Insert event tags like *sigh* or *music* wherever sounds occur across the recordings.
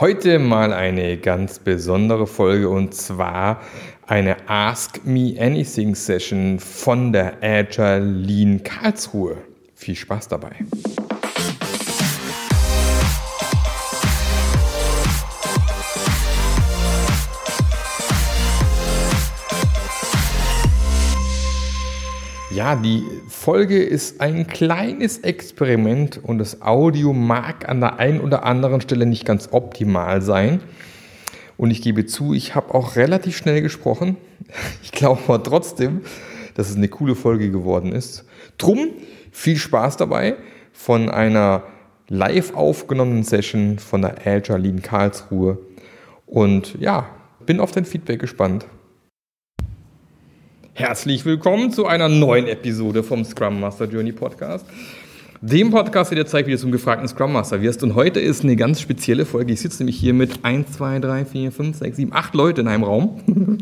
Heute mal eine ganz besondere Folge und zwar eine Ask Me Anything Session von der Agile Lean Karlsruhe. Viel Spaß dabei. Ja, die Folge ist ein kleines Experiment und das Audio mag an der einen oder anderen Stelle nicht ganz optimal sein. Und ich gebe zu, ich habe auch relativ schnell gesprochen. *laughs* Ich glaube aber trotzdem, dass es eine coole Folge geworden ist. Drum viel Spaß dabei von einer live aufgenommenen Session von der Agile Lean Karlsruhe. Und ja, bin auf dein Feedback gespannt. Herzlich willkommen zu einer neuen Episode vom Scrum Master Journey Podcast. Dem Podcast, der dir zeigt, wie du zum gefragten Scrum Master wirst. Und heute ist eine ganz spezielle Folge. Ich sitze nämlich hier mit 1, 2, 3, 4, 5, 6, 7, 8 Leute in einem Raum. *laughs*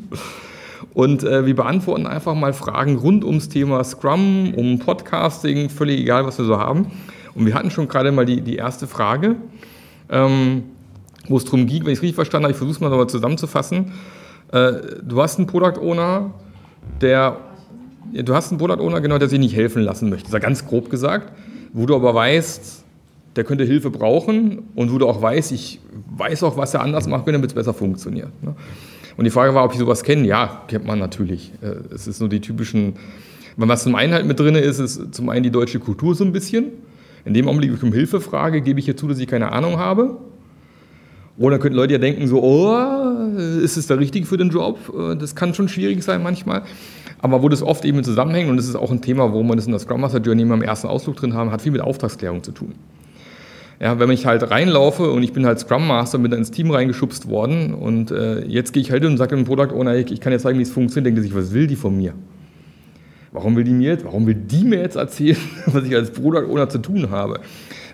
Und äh, wir beantworten einfach mal Fragen rund ums Thema Scrum, um Podcasting, völlig egal, was wir so haben. Und wir hatten schon gerade mal die, die erste Frage, ähm, wo es darum ging, wenn ich es richtig verstanden habe, ich versuche es mal aber zusammenzufassen. Äh, du hast einen Product Owner, der, du hast einen Product Owner, genau, der sich nicht helfen lassen möchte. Das ist ja ganz grob gesagt. Wo du aber weißt, der könnte Hilfe brauchen und wo du auch weißt, ich weiß auch, was er anders macht, damit es besser funktioniert. Ne? Und die Frage war, ob ich sowas kenne. Ja, kennt man natürlich. Äh, es ist nur die typischen, was zum einen halt mit drin ist, ist zum einen die deutsche Kultur so ein bisschen. In dem Augenblick, wo ich um Hilfe frage, gebe ich hier zu, dass ich keine Ahnung habe. Oder könnten Leute ja denken, so, oh, ist es der Richtige für den Job? Äh, das kann schon schwierig sein manchmal. Aber wo das oft eben zusammenhängt, und das ist auch ein Thema, wo man das in der Scrum Master Journey immer im ersten Ausflug drin haben, hat viel mit Auftragsklärung zu tun. Ja, wenn ich halt reinlaufe und ich bin halt Scrum Master, bin da ins Team reingeschubst worden und äh, jetzt gehe ich halt hin und sage dem Product Owner, ich, ich kann jetzt zeigen, wie es funktioniert, denkt er sich, was will die von mir? Warum will die mir jetzt, warum will die mir jetzt erzählen, *laughs* was ich als Product Owner zu tun habe?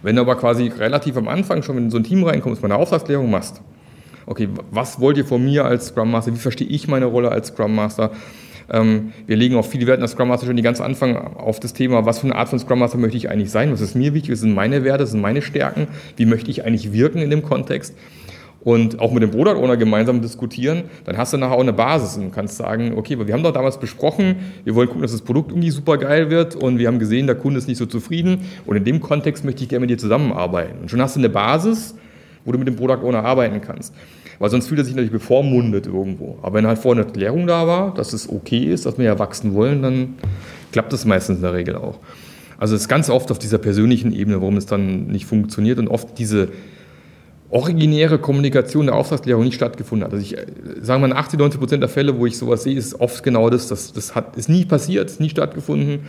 Wenn du aber quasi relativ am Anfang schon in so ein Team reinkommst, meine Auftragsklärung machst, okay, was wollt ihr von mir als Scrum Master, wie verstehe ich meine Rolle als Scrum Master? Ähm, wir legen auch viele Werte der Scrum Master schon die ganz Anfang auf das Thema, was für eine Art von Scrum Master möchte ich eigentlich sein, was ist mir wichtig, was sind meine Werte, was sind meine Stärken, wie möchte ich eigentlich wirken in dem Kontext und auch mit dem Product Owner gemeinsam diskutieren, dann hast du nachher auch eine Basis und kannst sagen, okay, wir haben doch damals besprochen, wir wollen gucken, dass das Produkt irgendwie super geil wird und wir haben gesehen, der Kunde ist nicht so zufrieden und in dem Kontext möchte ich gerne mit dir zusammenarbeiten. Und schon hast du eine Basis, wo du mit dem Product Owner arbeiten kannst. Weil sonst fühlt er sich natürlich bevormundet irgendwo. Aber wenn halt vorher eine Erklärung da war, dass es okay ist, dass wir ja wachsen wollen, dann klappt das meistens in der Regel auch. Also es ist ganz oft auf dieser persönlichen Ebene, warum es dann nicht funktioniert und oft diese originäre Kommunikation der Auftragsklärung nicht stattgefunden hat. Also ich äh, sage mal, 80, 90 Prozent der Fälle, wo ich sowas sehe, ist oft genau das. Das, das hat, ist nie passiert, ist nie stattgefunden.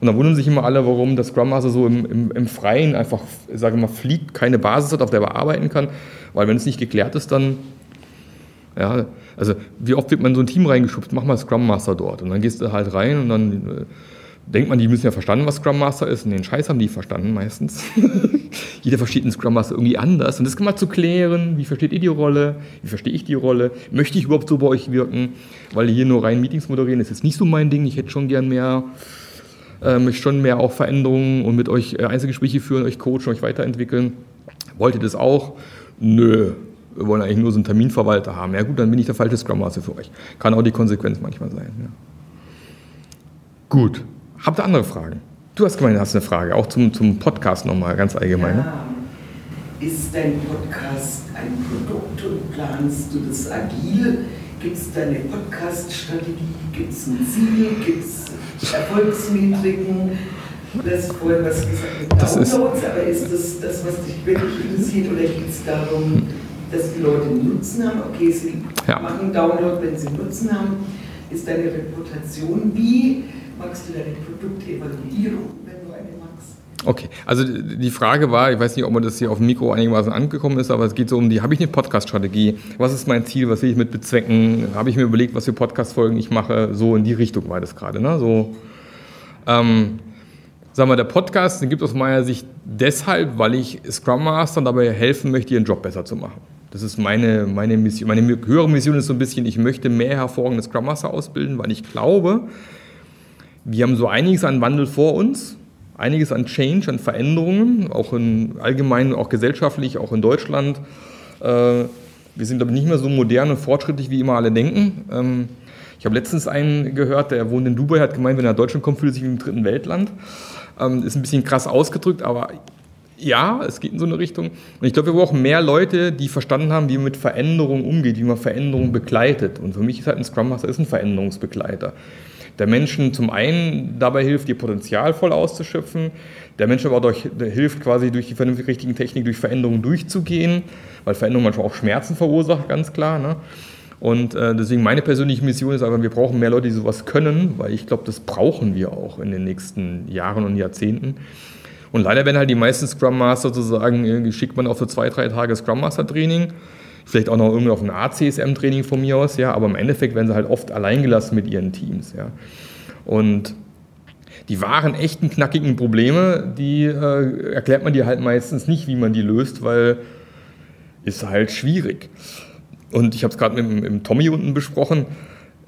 Und dann wundern sich immer alle, warum der Scrum Master so im, im, im Freien einfach, sage mal, fliegt, keine Basis hat, auf der er arbeiten kann. Weil wenn es nicht geklärt ist, dann, ja, also wie oft wird man in so ein Team reingeschubst, mach mal Scrum Master dort. Und dann gehst du halt rein und dann äh, denkt man, die müssen ja verstanden, was Scrum Master ist. Und den Scheiß haben die verstanden meistens. *laughs* Jeder versteht einen Scrum Master irgendwie anders. Und das kann man zu klären. Wie versteht ihr die Rolle? Wie verstehe ich die Rolle? Möchte ich überhaupt so bei euch wirken? Weil hier nur rein Meetings moderieren ist jetzt nicht so mein Ding. Ich hätte schon gern mehr, äh, schon mehr auch Veränderungen und mit euch äh, Einzelgespräche führen, euch coachen, euch weiterentwickeln. Wollt ihr das auch? Nö. Wir wollen eigentlich nur so einen Terminverwalter haben. Ja gut, dann bin ich der falsche Scrum Master für euch. Kann auch die Konsequenz manchmal sein. Ja. Gut. Habt ihr andere Fragen? Du hast gemeint, du hast eine Frage, auch zum, zum Podcast nochmal ganz allgemein. Ne? Ja. Ne? Ist dein Podcast ein Produkt und planst du das agil? Gibt es da eine Podcast-Strategie? Gibt es ein Ziel? Gibt es Erfolgsmetriken? Du hast vorhin was gesagt mit Downloads, aber ist das das, was dich wirklich interessiert oder geht es darum, dass die Leute Nutzen haben? Okay, sie ja. machen Download, wenn sie Nutzen haben. Ist deine Reputation wie magst du deine Produktevaluierung, wenn du eine magst? Okay, also die Frage war, ich weiß nicht, ob man das hier auf dem Mikro einigermaßen angekommen ist, aber es geht so um die, habe ich eine Podcast-Strategie? Was ist mein Ziel? Was will ich mit bezwecken? Habe ich mir überlegt, was für Podcast-Folgen ich mache? So in die Richtung war das gerade, ne? So, ähm, sagen wir, der Podcast, den gibt aus meiner Sicht deshalb, weil ich Scrum Master dabei helfen möchte, ihren Job besser zu machen. Das ist meine, meine Mission. Meine höhere Mission ist so ein bisschen, ich möchte mehr hervorragende Scrum Master ausbilden, weil ich glaube, wir haben so einiges an Wandel vor uns, einiges an Change, an Veränderungen, auch in allgemein, auch gesellschaftlich, auch in Deutschland. Äh, wir sind, ich, nicht mehr so modern und fortschrittlich, wie immer alle denken. Ähm, ich habe letztens einen gehört, der wohnt in Dubai, hat gemeint, wenn er nach Deutschland kommt, fühlt er sich wie im dritten Weltland. Ähm, ist ein bisschen krass ausgedrückt, aber ja, es geht in so eine Richtung. Und ich glaube, wir brauchen mehr Leute, die verstanden haben, wie man mit Veränderungen umgeht, wie man Veränderungen begleitet. Und für mich ist halt ein Scrum Master ist ein Veränderungsbegleiter. Der Menschen zum einen dabei hilft, ihr Potenzial voll auszuschöpfen, der Mensch aber auch durch, hilft quasi durch die vernünftig richtigen Technik durch Veränderungen durchzugehen, weil Veränderung manchmal auch Schmerzen verursacht, ganz klar. Ne? Und äh, deswegen meine persönliche Mission ist einfach, wir brauchen mehr Leute, die sowas können, weil ich glaube, das brauchen wir auch in den nächsten Jahren und Jahrzehnten. Und leider werden halt die meisten Scrum Master sozusagen, schickt man auf so zwei, drei Tage Scrum Master Training, vielleicht auch noch irgendwie auf ein ACSM Training von mir aus, ja, aber im Endeffekt werden sie halt oft alleingelassen mit ihren Teams, ja. Und die wahren, echten, knackigen Probleme, die äh, erklärt man dir halt meistens nicht, wie man die löst, weil ist halt schwierig. Und ich habe es gerade mit, mit Tommy unten besprochen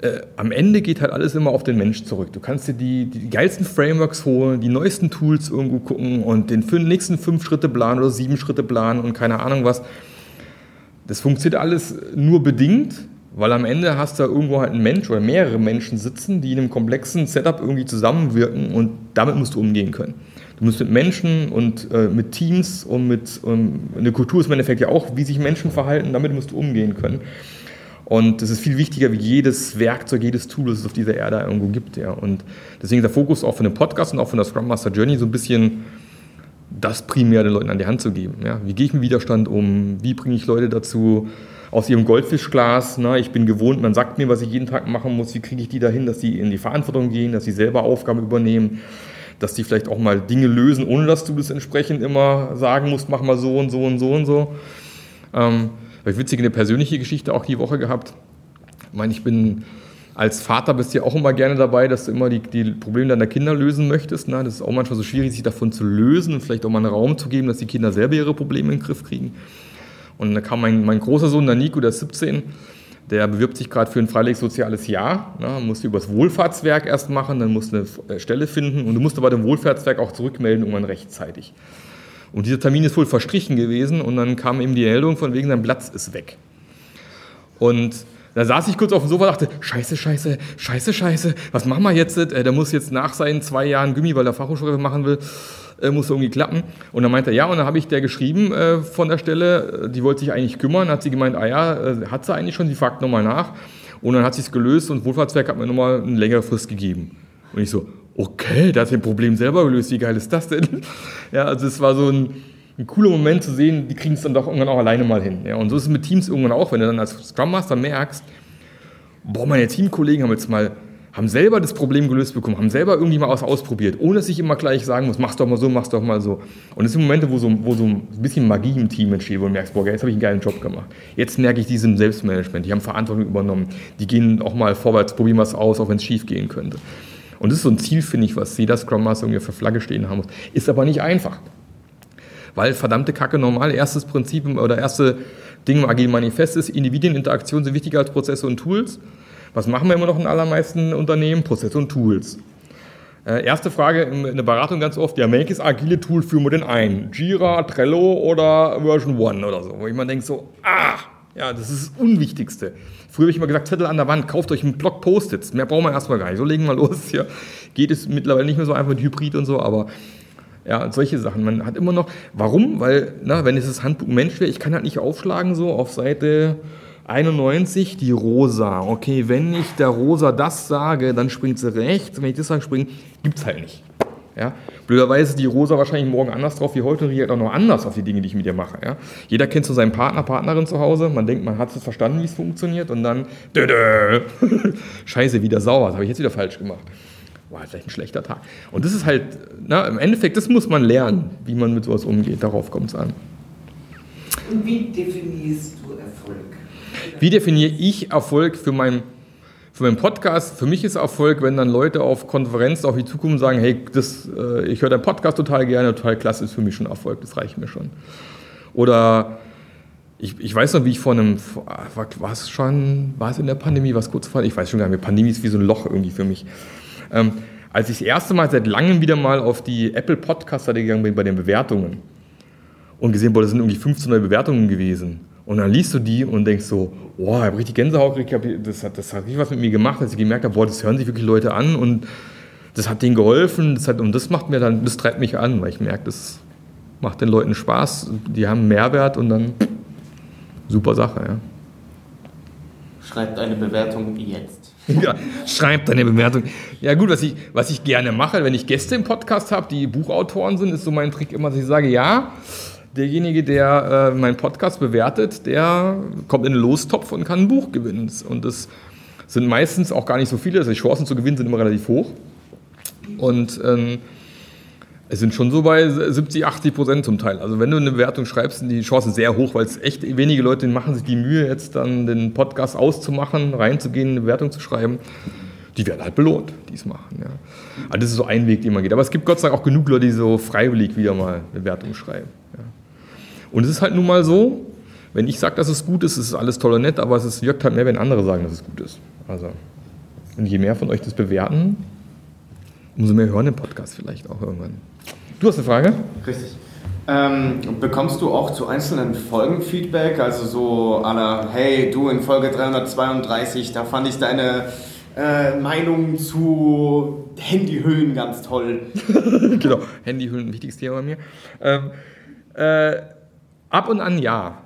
äh, am Ende geht halt alles immer auf den Mensch zurück. Du kannst dir die, die geilsten Frameworks holen, die neuesten Tools irgendwo gucken und den nächsten fünf Schritte planen oder sieben Schritte planen und keine Ahnung was. Das funktioniert alles nur bedingt, weil am Ende hast du da irgendwo halt einen Mensch oder mehrere Menschen sitzen, die in einem komplexen Setup irgendwie zusammenwirken und damit musst du umgehen können. Du musst mit Menschen und äh, mit Teams und mit ähm, eine Kultur ist im Endeffekt ja auch, wie sich Menschen verhalten, damit musst du umgehen können. Und das ist viel wichtiger wie jedes Werkzeug, jedes Tool, das es auf dieser Erde irgendwo gibt. Ja. Und deswegen ist der Fokus auch von dem Podcast und auch von der Scrum Master Journey so ein bisschen das primär den Leuten an die Hand zu geben. Ja. Wie gehe ich mit Widerstand um? Wie bringe ich Leute dazu, aus ihrem Goldfischglas, na, ich bin gewohnt, man sagt mir, was ich jeden Tag machen muss, wie kriege ich die dahin, dass sie in die Verantwortung gehen, dass sie selber Aufgaben übernehmen, dass die vielleicht auch mal Dinge lösen, ohne dass du das entsprechend immer sagen musst, mach mal so und so und so und so. Ähm, habe ich witzig eine persönliche Geschichte auch die Woche gehabt. Ich meine, ich bin als Vater bist du ja auch immer gerne dabei, dass du immer die, die Probleme deiner Kinder lösen möchtest. Ne? Das ist auch manchmal so schwierig, sich davon zu lösen und vielleicht auch mal einen Raum zu geben, dass die Kinder selber ihre Probleme in den Griff kriegen. Und da kam mein, mein großer Sohn, der Nico, der ist 17, der bewirbt sich gerade für ein freiwilliges soziales Jahr. Ne? Musste übers Wohlfahrtswerk erst machen, dann musst du eine Stelle finden und du musst aber dem Wohlfahrtswerk auch zurückmelden, irgendwann rechtzeitig. Und dieser Termin ist wohl verstrichen gewesen und dann kam ihm die Meldung von wegen, sein Platz ist weg. Und da saß ich kurz auf dem Sofa und dachte, scheiße, scheiße, scheiße, scheiße, was machen wir jetzt? Äh, der muss jetzt nach seinen zwei Jahren Gummi, weil er Fachhochschule machen will, äh, muss irgendwie klappen. Und dann meinte er, ja, und dann habe ich der geschrieben äh, von der Stelle, die wollte sich eigentlich kümmern, hat sie gemeint, ah ja, hat sie eigentlich schon, sie fragt nochmal nach. Und dann hat sie es gelöst und Wohlfahrtswerk hat mir nochmal eine längere Frist gegeben. Und ich so, okay, der hat sein Problem selber gelöst, wie geil ist das denn? *laughs* Ja, also es war so ein, ein cooler Moment zu sehen, die kriegen es dann doch irgendwann auch alleine mal hin. Ja, und so ist es mit Teams irgendwann auch, wenn du dann als Scrum Master merkst, boah, meine Teamkollegen haben jetzt mal, haben selber das Problem gelöst bekommen, haben selber irgendwie mal was ausprobiert, ohne dass ich immer gleich sagen muss, mach's doch mal so, mach's doch mal so. Und es sind Momente, wo so, wo so ein bisschen Magie im Team entsteht, wo du merkst, boah, jetzt habe ich einen geilen Job gemacht. Jetzt merke ich diesem Selbstmanagement, die haben Verantwortung übernommen, die gehen auch mal vorwärts, probieren was aus, auch wenn es schief gehen könnte. Und das ist so ein Ziel, finde ich, was jeder Scrum Master irgendwie für Flagge stehen haben muss. Ist aber nicht einfach. Weil verdammte Kacke normal, erstes Prinzip oder erste Ding im Agilen Manifest ist, Individieninteraktion sind wichtiger als Prozesse und Tools. Was machen wir immer noch in allermeisten Unternehmen? Prozesse und Tools. Äh, erste Frage in der Beratung ganz oft, ja, welches agile Tool führen wir denn ein? Jira, Trello oder Version 1 oder so? Wo ich immer denke so, ah, ja, das ist das Unwichtigste. Früher habe ich immer gesagt, Zettel an der Wand, kauft euch einen Block Post-its. Mehr brauchen wir erstmal gar nicht. So legen wir *laughs* los. Hier geht es mittlerweile nicht mehr so einfach mit Hybrid und so, aber ja, solche Sachen. Man hat immer noch, warum? Weil, na, wenn es das Handbuch Mensch wäre, ich kann halt nicht aufschlagen, so auf Seite 91, die Rosa. Okay, wenn ich der Rosa das sage, dann springt sie rechts. Wenn ich das sage, springt, gibt es halt nicht. Ja? Blöderweise die Rosa wahrscheinlich morgen anders drauf wie heute und reagiert auch noch anders auf die Dinge, die ich mit ihr mache. Ja? Jeder kennt so seinen Partner, Partnerin zu Hause. Man denkt, man hat es verstanden, wie es funktioniert und dann, dö, *laughs* dö. scheiße, wieder sauer, das habe ich jetzt wieder falsch gemacht. War vielleicht ein schlechter Tag. Und das ist halt, na, im Endeffekt, das muss man lernen, wie man mit sowas umgeht. Darauf kommt es an. Und wie definierst du Erfolg? Wie definiere ich Erfolg für mein für meinen Podcast, für mich ist Erfolg, wenn dann Leute auf Konferenzen auf die Zukunft sagen, hey, das, äh, ich höre deinen Podcast total gerne, total klasse, ist für mich schon Erfolg, das reicht mir schon. Oder ich, ich weiß noch, wie ich vor einem, war es schon, war es in der Pandemie, was kurz vor, ich weiß schon gar nicht mehr, Pandemie ist wie so ein Loch irgendwie für mich. Ähm, als ich das erste Mal seit langem wieder mal auf die Apple Podcaster gegangen bin bei den Bewertungen und gesehen, boah, das sind irgendwie 15 neue Bewertungen gewesen. Und dann liest du die und denkst so, boah, ich habe richtig Gänsehaut gekriegt, das hat, das hat richtig was mit mir gemacht, dass ich gemerkt habe, boah, das hören sich wirklich Leute an und das hat denen geholfen. Das hat, und das macht mir dann, das treibt mich an, weil ich merke, das macht den Leuten Spaß, die haben Mehrwert und dann super Sache, ja. Schreibt eine Bewertung jetzt. *laughs* Ja, schreibt eine Bewertung. Ja gut, was ich, was ich gerne mache, wenn ich Gäste im Podcast habe, die Buchautoren sind, ist so mein Trick immer, dass ich sage, ja, derjenige, der äh, meinen Podcast bewertet, der kommt in den Lostopf und kann ein Buch gewinnen. Und das sind meistens auch gar nicht so viele, also die Chancen zu gewinnen sind immer relativ hoch. Und ähm, es sind schon so bei 70, 80 Prozent zum Teil. Also wenn du eine Bewertung schreibst, sind die Chancen sehr hoch, weil es echt wenige Leute machen sich die Mühe, jetzt dann den Podcast auszumachen, reinzugehen, eine Bewertung zu schreiben. Die werden halt belohnt, die es machen. Ja. Also das ist so ein Weg, den man geht. Aber es gibt Gott sei Dank auch genug Leute, die so freiwillig wieder mal eine Bewertung schreiben. Ja. Und es ist halt nun mal so, wenn ich sage, dass es gut ist, ist es alles toll und nett, aber es wirkt halt mehr, wenn andere sagen, dass es gut ist. Also, und je mehr von euch das bewerten, umso mehr hören den Podcast vielleicht auch irgendwann. Du hast eine Frage? Richtig. Ähm, bekommst du auch zu einzelnen Folgen Feedback? Also so aller, hey, du in Folge 332, da fand ich deine äh, Meinung zu Handyhüllen ganz toll. *laughs* genau, Handyhüllen, wichtiges Thema bei mir. Ähm, äh, ab und an ja.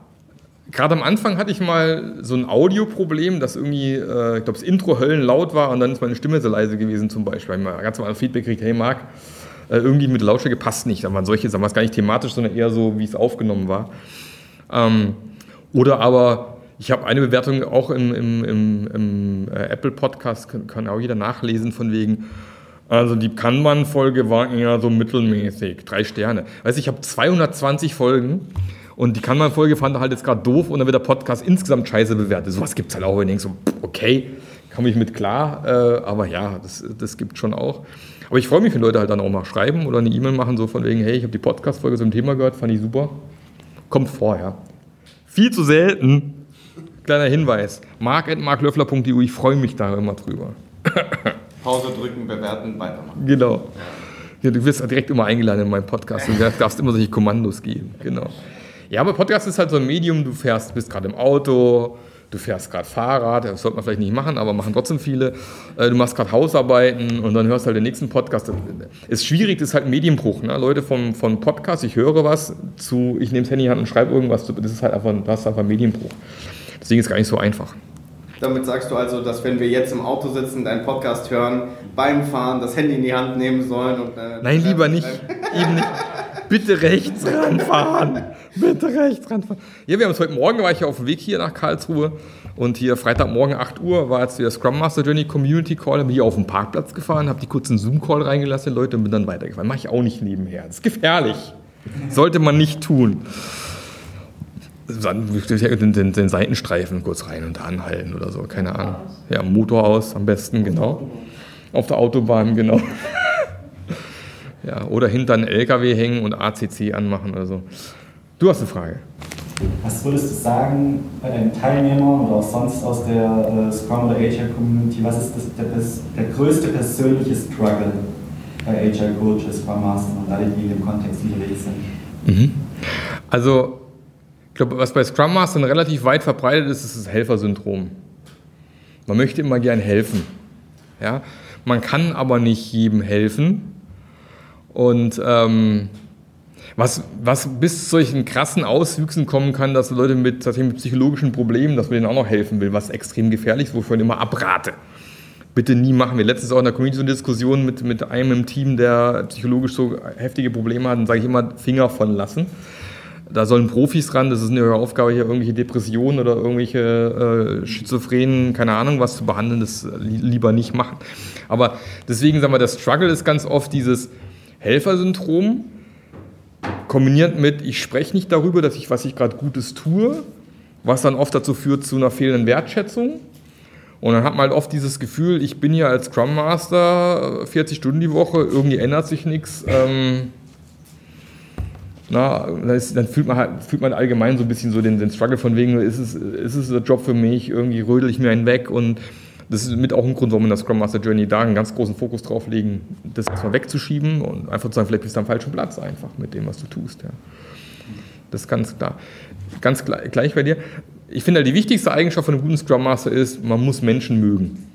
Gerade am Anfang hatte ich mal so ein Audioproblem, dass irgendwie, äh, ich glaube, das Intro höllenlaut war und dann ist meine Stimme so leise gewesen zum Beispiel. Ich habe ganz normal Feedback gekriegt, hey Marc, äh, irgendwie mit Lautstärke passt nicht. Da waren solche, sagen wir es gar nicht thematisch, sondern eher so, wie es aufgenommen war. Ähm, oder aber, ich habe eine Bewertung auch im, im, im, im äh, Apple Podcast, kann, kann, auch jeder nachlesen, von wegen, also die Kanban-Folge war eher so mittelmäßig, drei Sterne. Weißt ich habe 220 Folgen und die Kanban-Folge fand er halt jetzt gerade doof und dann wird der Podcast insgesamt scheiße bewertet. Sowas gibt es halt auch, wenn ich denke so, okay, komme ich mit klar, äh, aber ja, das, das gibt schon auch. Aber ich freue mich, wenn Leute halt dann auch mal schreiben oder eine E-Mail machen, so von wegen, hey, ich habe die Podcast-Folge zum Thema gehört, fand ich super. Kommt vorher. Viel zu selten. Kleiner Hinweis. mark.marklöffler.eu, ich freue mich da immer drüber. *laughs* Pause drücken, bewerten, weitermachen. Genau. Ja, du wirst direkt immer eingeladen in meinen Podcast. Du darfst immer solche Kommandos geben. Genau. Ja, aber Podcast ist halt so ein Medium, du fährst, bist gerade im Auto, du fährst gerade Fahrrad, das sollte man vielleicht nicht machen, aber machen trotzdem viele. Äh, du machst gerade Hausarbeiten und dann hörst halt den nächsten Podcast. Ist schwierig, das ist halt ein Medienbruch. Ne? Leute vom, vom Podcast, ich höre was, zu ich nehme das Handy in Hand und schreibe irgendwas, das ist halt einfach, das ist einfach ein Medienbruch. Deswegen ist es gar nicht so einfach. Damit sagst du also, dass wenn wir jetzt im Auto sitzen, deinen Podcast hören, beim Fahren das Handy in die Hand nehmen sollen und. Äh, Nein, lieber nicht. *laughs* Eben nicht. Bitte rechts ranfahren. Bitte rechts ranfahren. Ja, wir haben es heute Morgen, war ich ja auf dem Weg hier nach Karlsruhe und hier Freitagmorgen 8 Uhr war jetzt wieder Scrum Master Journey Community Call, bin hier auf den Parkplatz gefahren, habe die kurzen Zoom-Call reingelassen, Leute, und bin dann weitergefahren. Mache ich auch nicht nebenher. Das ist gefährlich. Sollte man nicht tun. Dann den, den, den Seitenstreifen kurz rein und anhalten oder so, keine Ahnung. Ja, Motor aus am besten, genau. Auf der Autobahn, genau. Ja, oder hinter einen LKW hängen und ACC anmachen oder so. Du hast eine Frage. Was würdest du sagen bei deinen Teilnehmern oder auch sonst aus der äh, Scrum oder Agile Community? Was ist das, der, der größte persönliche Struggle bei Agile Coaches, Scrum Master und alle, die in dem Kontext unterwegs sind? Mhm. Also, ich glaube, was bei Scrum Mastern relativ weit verbreitet ist, ist das Helfersyndrom. Man möchte immer gern helfen. Ja? Man kann aber nicht jedem helfen. Und ähm, was, was bis zu solchen krassen Auswüchsen kommen kann, dass Leute mit, mit psychologischen Problemen, dass man denen auch noch helfen will, was extrem gefährlich ist, wovon ich immer abrate. Bitte nie machen. Wir letztens auch in der Community so eine Diskussion mit, mit einem im Team, der psychologisch so heftige Probleme hat, dann sage ich immer Finger von lassen. Da sollen Profis ran, das ist eine Aufgabe, hier irgendwelche Depressionen oder irgendwelche äh, Schizophrenen, keine Ahnung, was zu behandeln, das lieber nicht machen. Aber deswegen sagen wir, der Struggle ist ganz oft dieses Helfersyndrom, kombiniert mit, ich spreche nicht darüber, dass ich, was ich gerade Gutes tue, was dann oft dazu führt zu einer fehlenden Wertschätzung. Und dann hat man halt oft dieses Gefühl, ich bin hier als Scrum Master 40 Stunden die Woche, irgendwie ändert sich nichts. Ähm, na, dann fühlt man, halt, fühlt man allgemein so ein bisschen so den, den Struggle von wegen, ist es, ist es der Job für mich, irgendwie rödel ich mir einen weg und das ist mit auch ein Grund, warum wir in der Scrum Master Journey da einen ganz großen Fokus drauf legen, das erstmal wegzuschieben und einfach zu sagen, vielleicht bist du am falschen Platz einfach mit dem, was du tust. Ja. Das ist ganz klar. ganz gleich, bei dir. Ich finde, die wichtigste Eigenschaft von einem guten Scrum Master ist, man muss Menschen mögen.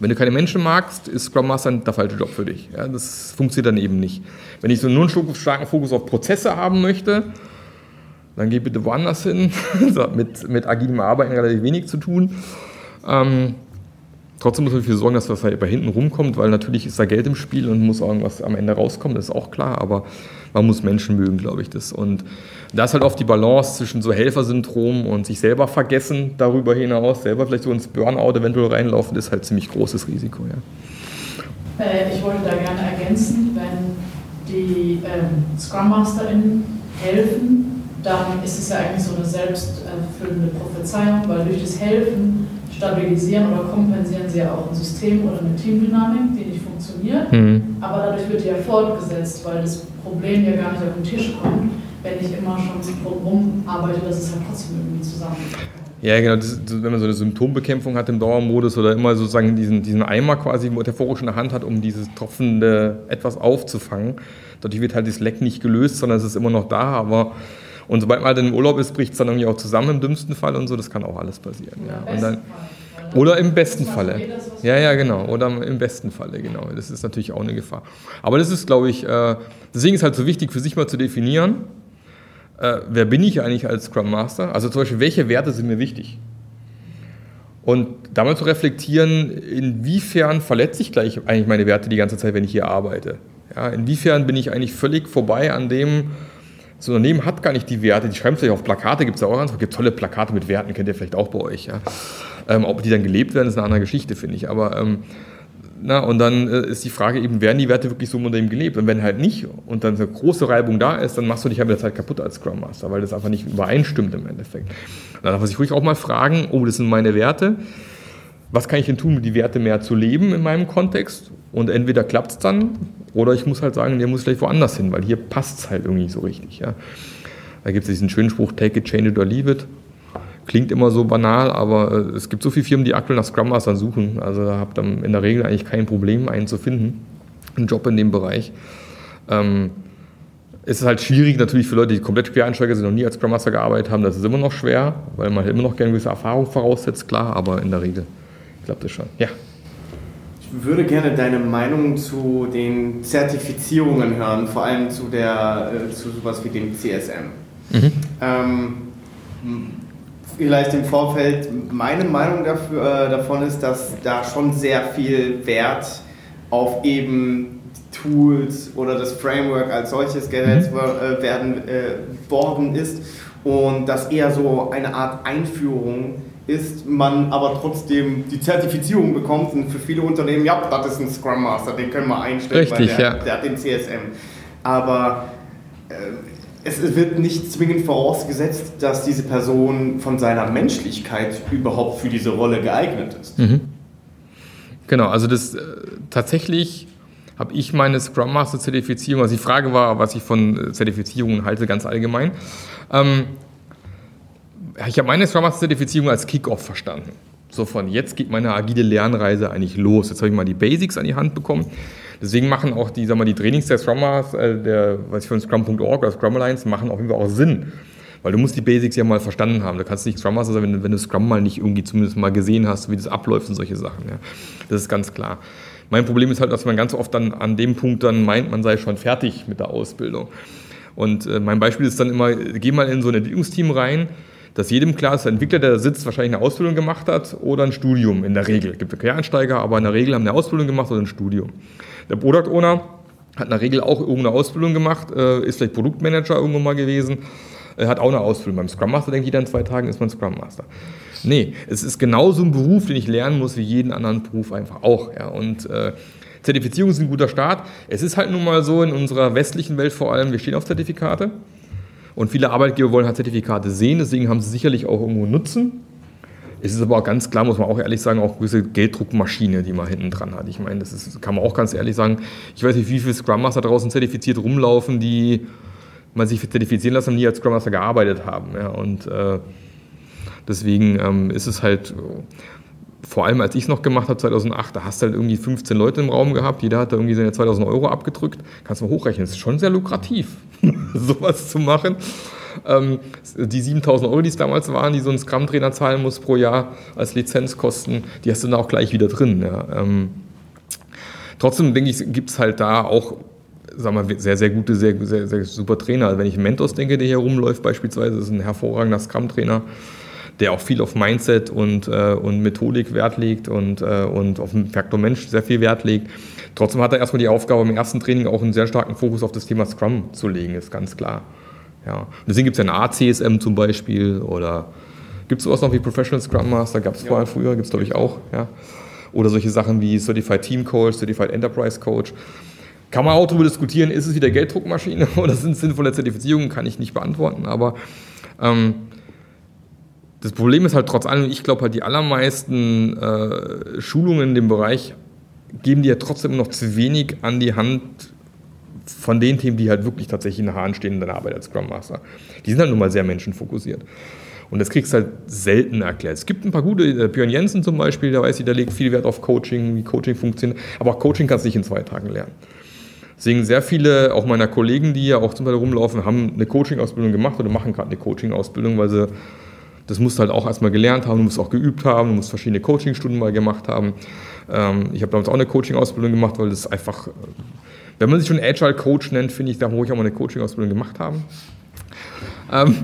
Wenn du keine Menschen magst, ist Scrum Master der falsche Job für dich. Ja, das funktioniert dann eben nicht. Wenn ich so nur einen starken Fokus auf Prozesse haben möchte, dann geh bitte woanders hin. *laughs* das hat mit, mit agilem Arbeiten relativ wenig zu tun. Ähm, trotzdem muss man dafür sorgen, dass das halt bei hinten rumkommt, weil natürlich ist da Geld im Spiel und muss irgendwas am Ende rauskommen, das ist auch klar, aber man muss Menschen mögen, glaube ich. Das. Und da ist halt oft die Balance zwischen so Helfersyndrom und sich selber vergessen darüber hinaus, selber vielleicht so ins Burnout eventuell reinlaufen, ist halt ziemlich großes Risiko. Ja. Äh, ich wollte da gerne ergänzen, wenn die ähm, Scrum MasterInnen helfen, dann ist es ja eigentlich so eine selbsterfüllende Prophezeiung, weil durch das Helfen stabilisieren oder kompensieren sie ja auch ein System oder eine Teamdynamik, die nicht funktioniert. Mhm. Aber dadurch wird die ja fortgesetzt, weil das Problem ja gar nicht auf den Tisch kommt, wenn ich immer schon drumherum arbeite, dass es halt trotzdem irgendwie zusammenkommt. Ja, genau. Das, wenn man so eine Symptombekämpfung hat im Dauermodus oder immer sozusagen diesen, diesen Eimer quasi metaphorisch in der Hand hat, um dieses tropfende etwas aufzufangen, dadurch wird halt das Leck nicht gelöst, sondern es ist immer noch da, aber und sobald man halt im Urlaub ist, bricht es dann irgendwie auch zusammen im dümmsten Fall und so. Das kann auch alles passieren. Ja. Und dann, oder im besten Falle. Ja, ja, genau. Oder im besten Falle, genau. Das ist natürlich auch eine Gefahr. Aber das ist, glaube ich, äh, deswegen ist halt so wichtig, für sich mal zu definieren, äh, wer bin ich eigentlich als Scrum Master? Also zum Beispiel, welche Werte sind mir wichtig? Und damit zu reflektieren, inwiefern verletze ich gleich eigentlich meine Werte die ganze Zeit, wenn ich hier arbeite? Ja, inwiefern bin ich eigentlich völlig vorbei an dem, das Unternehmen hat gar nicht die Werte, die schreiben es vielleicht auf Plakate, gibt es ja auch ganz, gibt tolle Plakate mit Werten, kennt ihr vielleicht auch bei euch. Ja. Ähm, ob die dann gelebt werden, ist eine andere Geschichte, finde ich. Aber ähm, na, und dann äh, ist die Frage eben, werden die Werte wirklich so im Unternehmen gelebt? Und wenn halt nicht und dann eine große Reibung da ist, dann machst du dich halt mit der Zeit kaputt als Scrum Master, weil das einfach nicht übereinstimmt im Endeffekt. Dann darf man sich ruhig auch mal fragen, oh, das sind meine Werte. Was kann ich denn tun, um die Werte mehr zu leben in meinem Kontext? Und entweder klappt es dann oder ich muss halt sagen, der muss vielleicht woanders hin, weil hier passt es halt irgendwie so richtig. Ja. Da gibt es diesen schönen Spruch, take it, change it or leave it. Klingt immer so banal, aber äh, es gibt so viele Firmen, die aktuell nach Scrum Mastern suchen. Also da habt ihr in der Regel eigentlich kein Problem, einen zu finden. Einen Job in dem Bereich. Ähm, es ist halt schwierig natürlich für Leute, die komplett Quereinsteiger sind, noch nie als Scrum Master gearbeitet haben. Das ist immer noch schwer, weil man halt immer noch gerne gewisse Erfahrung voraussetzt, klar, aber in der Regel klappt es schon. Ja. Ich würde gerne deine Meinung zu den Zertifizierungen hören, vor allem zu, der, äh, zu sowas wie dem CSM. Mhm. Ähm, vielleicht im Vorfeld, meine Meinung dafür, äh, davon ist, dass da schon sehr viel Wert auf eben Tools oder das Framework als solches gesetzt mhm. äh, werden äh, worden ist und dass eher so eine Art Einführung ist, man aber trotzdem die Zertifizierung bekommt und für viele Unternehmen, ja, das ist ein Scrum Master, den können wir einstellen, Richtig, weil der, ja. der hat den CSM. Aber äh, es wird nicht zwingend vorausgesetzt, dass diese Person von seiner Menschlichkeit überhaupt für diese Rolle geeignet ist. Mhm. Genau, also das äh, tatsächlich habe ich meine Scrum Master Zertifizierung, also die Frage war, was ich von äh, Zertifizierungen halte, ganz allgemein. Ähm, ich habe meine Scrum Master Zertifizierung als Kickoff verstanden. So von jetzt geht meine agile Lernreise eigentlich los. Jetzt habe ich mal die Basics an die Hand bekommen. Deswegen machen auch die, sag mal, die Trainings der Scrum Master, äh, der, von Scrum.org oder Scrum Alliance machen auf jeden Fall auch Sinn. Weil du musst die Basics ja mal verstanden haben. Du kannst nicht Scrum Master sein, wenn, wenn du Scrum mal nicht irgendwie zumindest mal gesehen hast, wie das abläuft und solche Sachen. Ja. Das ist ganz klar. Mein Problem ist halt, dass man ganz oft dann an dem Punkt dann meint, man sei schon fertig mit der Ausbildung. Und äh, mein Beispiel ist dann immer, geh mal in so ein Entwicklungsteam rein, dass jedem klar ist, der Entwickler, der da sitzt, wahrscheinlich eine Ausbildung gemacht hat oder ein Studium in der Regel. Es gibt Quereinsteiger, aber in der Regel haben eine Ausbildung gemacht oder ein Studium. Der Product Owner hat in der Regel auch irgendeine Ausbildung gemacht, äh, ist vielleicht Produktmanager irgendwo mal gewesen, äh, hat auch eine Ausbildung. Beim Scrum Master denkt jeder in zwei Tagen ist man Scrum Master. Nee, es ist genauso ein Beruf, den ich lernen muss wie jeden anderen Beruf einfach auch. Ja. Und äh, Zertifizierung ist ein guter Start. Es ist halt nun mal so in unserer westlichen Welt vor allem, wir stehen auf Zertifikate. Und viele Arbeitgeber wollen halt Zertifikate sehen, deswegen haben sie sicherlich auch irgendwo Nutzen. Es ist aber auch ganz klar, muss man auch ehrlich sagen, auch eine gewisse Gelddruckmaschine, die man hinten dran hat. Ich meine, das ist, kann man auch ganz ehrlich sagen. Ich weiß nicht, wie viele Scrum Master draußen zertifiziert rumlaufen, die man sich zertifizieren lassen nie als Scrum Master gearbeitet haben. Ja, und äh, deswegen ähm, ist es halt, vor allem als ich es noch gemacht habe, 2008, da hast du halt irgendwie 15 Leute im Raum gehabt, jeder hat da irgendwie seine 2000 Euro abgedrückt. Kannst du mal hochrechnen, das ist schon sehr lukrativ, *laughs* sowas zu machen. Ähm, die 7000 Euro, die es damals waren, die so ein Scrum-Trainer zahlen muss pro Jahr als Lizenzkosten, die hast du dann auch gleich wieder drin. Ja. Ähm, trotzdem denke ich, gibt es halt da auch sagen wir, sehr, sehr gute, sehr, sehr, sehr super Trainer. Also wenn ich Mentos denke, der hier rumläuft beispielsweise, ist ein hervorragender Scrum-Trainer, der auch viel auf Mindset und, äh, und Methodik Wert legt und, äh, und auf den Faktor Mensch sehr viel Wert legt. Trotzdem hat er erstmal die Aufgabe, im ersten Training auch einen sehr starken Fokus auf das Thema Scrum zu legen, ist ganz klar. Ja. Deswegen gibt es ja ein ACSM zum Beispiel oder gibt es sowas noch wie Professional Scrum Master, gab es ja. vorher früher, gibt es glaube ich auch. Ja. Oder solche Sachen wie Certified Team Coach, Certified Enterprise Coach. Kann man auch darüber diskutieren, ist es wieder Gelddruckmaschine *laughs* oder sind es sinnvolle Zertifizierungen, kann ich nicht beantworten, aber ähm, das Problem ist halt trotz allem, ich glaube halt die allermeisten äh, Schulungen in dem Bereich geben dir ja trotzdem noch zu wenig an die Hand von den Themen, die halt wirklich tatsächlich in der Hand stehen in deiner Arbeit als Scrum Master. Die sind halt nun mal sehr menschenfokussiert. Und das kriegst du halt selten erklärt. Es gibt ein paar gute, äh, Björn Jensen zum Beispiel, der weiß der legt viel Wert auf Coaching, wie Coaching funktioniert. Aber auch Coaching kannst du nicht in zwei Tagen lernen. Deswegen sehr viele, auch meiner Kollegen, die ja auch zum Teil rumlaufen, haben eine Coaching-Ausbildung gemacht oder machen gerade eine Coaching-Ausbildung, weil sie das musst du halt auch erstmal gelernt haben, du musst auch geübt haben, du musst verschiedene Coaching-Stunden mal gemacht haben. Ähm, ich habe damals auch eine Coaching-Ausbildung gemacht, weil das einfach, wenn man sich schon Agile-Coach nennt, finde ich, da muss ich auch mal eine Coaching-Ausbildung gemacht haben. Ähm,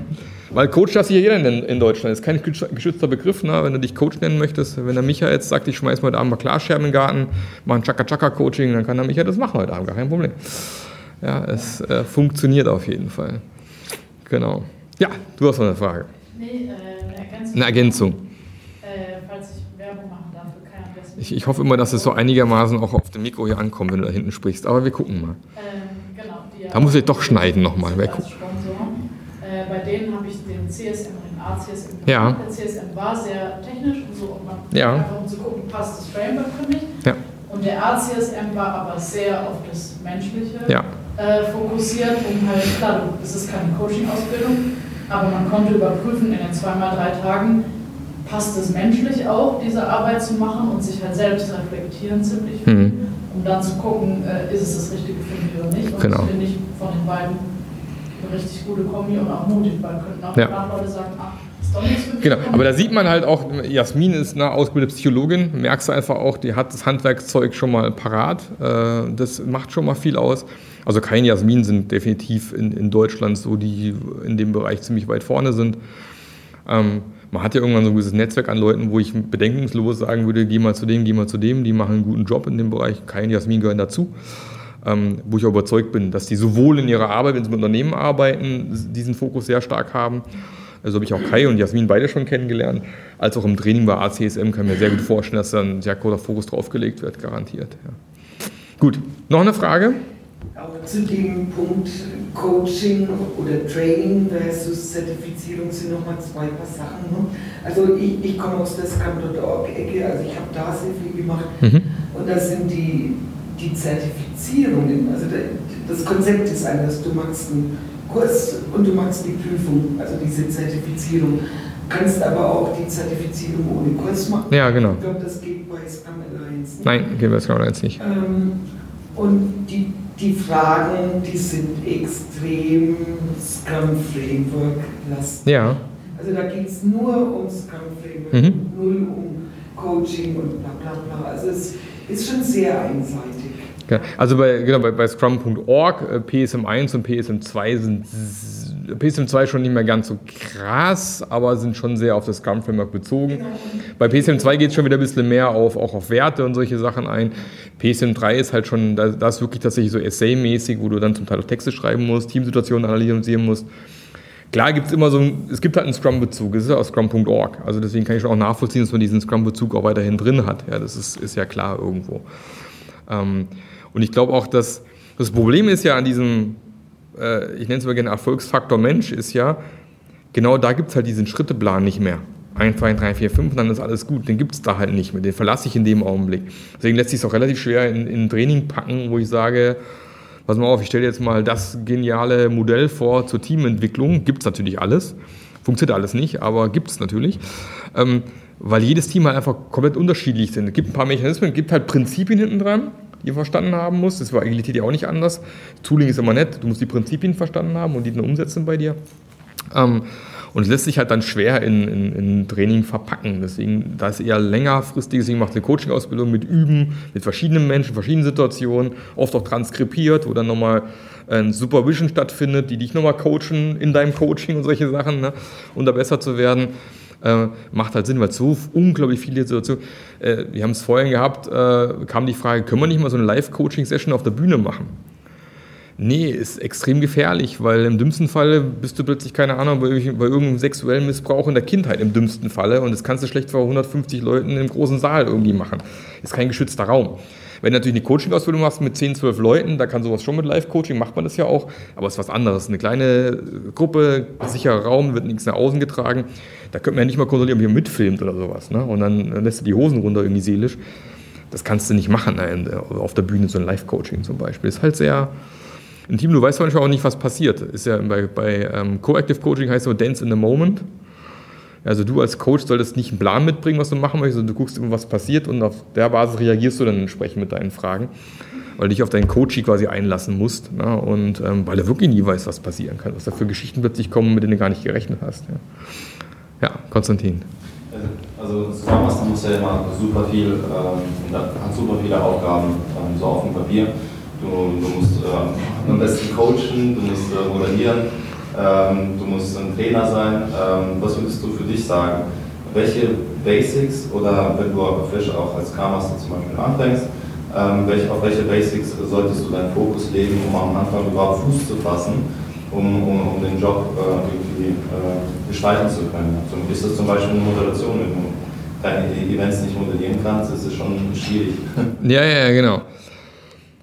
weil Coach sich ja jeder nennen in Deutschland. Das ist kein geschützter Begriff, ne? wenn du dich Coach nennen möchtest. Wenn der Micha jetzt sagt, ich schmeiß mal heute Abend mal Klarscherben den Garten, mache ein Chaka-Chaka-Coaching, dann kann der Micha das machen heute Abend, gar kein Problem. Ja, es äh, funktioniert auf jeden Fall. Genau. Ja, du hast noch eine Frage. Nee, äh, eine Ergänzung. Äh, falls ich Werbung machen darf für keinen ich, ich hoffe immer, dass es so einigermaßen auch auf dem Mikro hier ankommt, wenn du da hinten sprichst. Aber wir gucken mal. Ähm, genau, da muss ich doch schneiden nochmal. Äh, bei denen habe ich den CSM und den ACSM gemacht. Ja. Der CSM war sehr technisch und so, um, ja. einfach um zu gucken, passt das Framework für mich. Ja. Und der ACSM war aber sehr auf das Menschliche ja. äh, fokussiert, um halt, klar, es ist keine Coaching-Ausbildung, aber man konnte überprüfen in den zweimal drei Tagen, passt es menschlich auch, diese Arbeit zu machen und sich halt selbst reflektieren ziemlich viel, mhm. um dann zu gucken, äh, ist es das Richtige für mich oder nicht. Und genau. das finde ich von den beiden eine richtig gute Kombi und auch mutig, weil könnten auch ja. Leute sagen, ach, Genau, aber da sieht man halt auch, Jasmin ist eine ausgebildete Psychologin, merkst du einfach auch, die hat das Handwerkszeug schon mal parat, äh, das macht schon mal viel aus. Also kein Jasmin sind definitiv in, in Deutschland so, die in dem Bereich ziemlich weit vorne sind. Ähm, man hat ja irgendwann so ein gewisses Netzwerk an Leuten, wo ich bedenkungslos sagen würde, geh mal zu dem, geh mal zu dem, die machen einen guten Job in dem Bereich. Kein Jasmin gehören dazu. Ähm, wo ich auch überzeugt bin, dass die sowohl in ihrer Arbeit, wenn sie mit Unternehmen arbeiten, diesen Fokus sehr stark haben. Also habe ich auch Kai und Jasmin beide schon kennengelernt, als auch im Training bei ACSM kann ich mir sehr gut vorstellen, dass da ein sehr großer Fokus draufgelegt wird, garantiert. Ja. Gut, noch eine Frage? Auch zu dem Punkt Coaching oder Training versus Zertifizierung sind nochmal zwei paar Sachen. Ne? Also ich, ich komme aus der Scrum.org-Ecke, also ich habe da sehr viel gemacht mhm. und da sind die, die Zertifizierungen, also das Konzept ist anders, du machst einen Kurs und du machst die Prüfung, also diese Zertifizierung. Du kannst aber auch die Zertifizierung ohne Kurs machen. Ja, genau. Ich glaube, das geht bei Scrum Alliance nicht. Nein, geht bei Scrum Alliance nicht. Ähm, und die die Fragen, die sind extrem Scrum-Framework lastig. Ja. Also da geht es nur um Scrum-Framework, mhm. null um Coaching und bla bla bla. Also es ist schon sehr einseitig. Also bei, genau, bei, bei Scrum.org, äh, PSM1 und PSM2 sind PSM2 schon nicht mehr ganz so krass, aber sind schon sehr auf das Scrum-Framework bezogen. Bei PSM2 geht es schon wieder ein bisschen mehr auf, auch auf Werte und solche Sachen ein. PSM3 ist halt schon, da, da ist wirklich tatsächlich so Essay-mäßig, wo du dann zum Teil auch Texte schreiben musst, Teamsituationen analysieren musst. Klar gibt es immer so, es gibt halt einen Scrum-Bezug, es ist ja aus Scrum.org. Also deswegen kann ich schon auch nachvollziehen, dass man diesen Scrum-Bezug auch weiterhin drin hat. Ja, das ist, ist ja klar irgendwo. Ähm, und ich glaube auch, dass das Problem ist ja an diesem äh, ich nenne es mal gerne Erfolgsfaktor Mensch, ist ja, genau da gibt es halt diesen Schritteplan nicht mehr. 1, 2, 3, 4, 5, dann ist alles gut. Den gibt es da halt nicht mehr. Den verlasse ich in dem Augenblick. Deswegen lässt sich es auch relativ schwer in, in ein Training packen, wo ich sage, pass mal auf, ich stelle jetzt mal das geniale Modell vor zur Teamentwicklung. Gibt es natürlich alles. Funktioniert alles nicht, aber gibt es natürlich. Ähm, weil jedes Team halt einfach komplett unterschiedlich sind. Es gibt ein paar Mechanismen, es gibt halt Prinzipien hinten dran die verstanden haben musst. Das war Agilität ja auch nicht anders. Tooling ist immer nett, du musst die Prinzipien verstanden haben und die dann umsetzen bei dir. Ähm, und es lässt sich halt dann schwer in, in, in Training verpacken. Deswegen, da ist eher längerfristig, deswegen macht eine Coaching-Ausbildung mit Üben, mit verschiedenen Menschen, verschiedenen Situationen, oft auch transkribiert, wo dann nochmal ein Supervision stattfindet, die dich nochmal coachen in deinem Coaching und solche Sachen, ne, um da besser zu werden. Äh, macht halt Sinn, weil so unglaublich viele Situationen. Äh, wir haben es vorhin gehabt, äh, kam die Frage, können wir nicht mal so eine Live-Coaching-Session auf der Bühne machen? Nee, ist extrem gefährlich, weil im dümmsten Falle bist du plötzlich, keine Ahnung, bei, bei irgendeinem sexuellen Missbrauch in der Kindheit im dümmsten Falle und das kannst du schlecht vor 150 Leuten im großen Saal irgendwie machen. Ist kein geschützter Raum. Wenn du natürlich eine Coaching-Ausbildung machst mit 10, 12 Leuten, da kann sowas schon mit Live-Coaching, macht man das ja auch, aber es ist was anderes. Eine kleine Gruppe, sicherer Raum, wird nichts nach außen getragen. Da könnte man ja nicht mal kontrollieren, ob ihr mitfilmt oder sowas. Ne? Und dann lässt du die Hosen runter irgendwie seelisch. Das kannst du nicht machen ne? auf der Bühne, so ein Live-Coaching zum Beispiel. Ist halt sehr intim. Du weißt manchmal auch nicht, was passiert. Ist ja bei, bei ähm, Coactive Coaching heißt so Dance in the Moment. Also du als Coach solltest nicht einen Plan mitbringen, was du machen möchtest, sondern du guckst immer, was passiert und auf der Basis reagierst du dann entsprechend mit deinen Fragen, weil du dich auf deinen Coaching quasi einlassen musst ne? und ähm, weil du wirklich nie weißt, was passieren kann, was da für Geschichten plötzlich kommen, mit denen du gar nicht gerechnet hast. Ja, ja Konstantin. Also Scrum Master muss ja immer super viel, ähm, hat super viele Aufgaben, ähm, so auf dem Papier. Du, du musst ähm, am besten coachen, du musst äh, moderieren, ähm, du musst ein Trainer sein. Ähm, was würdest du für dich sagen? Welche Basics oder wenn du frisch auch als K-Master zum Beispiel anfängst, ähm, welche, auf welche Basics solltest du deinen Fokus legen, um am Anfang überhaupt Fuß zu fassen, um, um, um den Job äh, irgendwie äh, gestalten zu können? Also ist das zum Beispiel eine Moderation, wenn du deine Events nicht modellieren kannst, ist es schon schwierig. *laughs* Ja, ja, genau.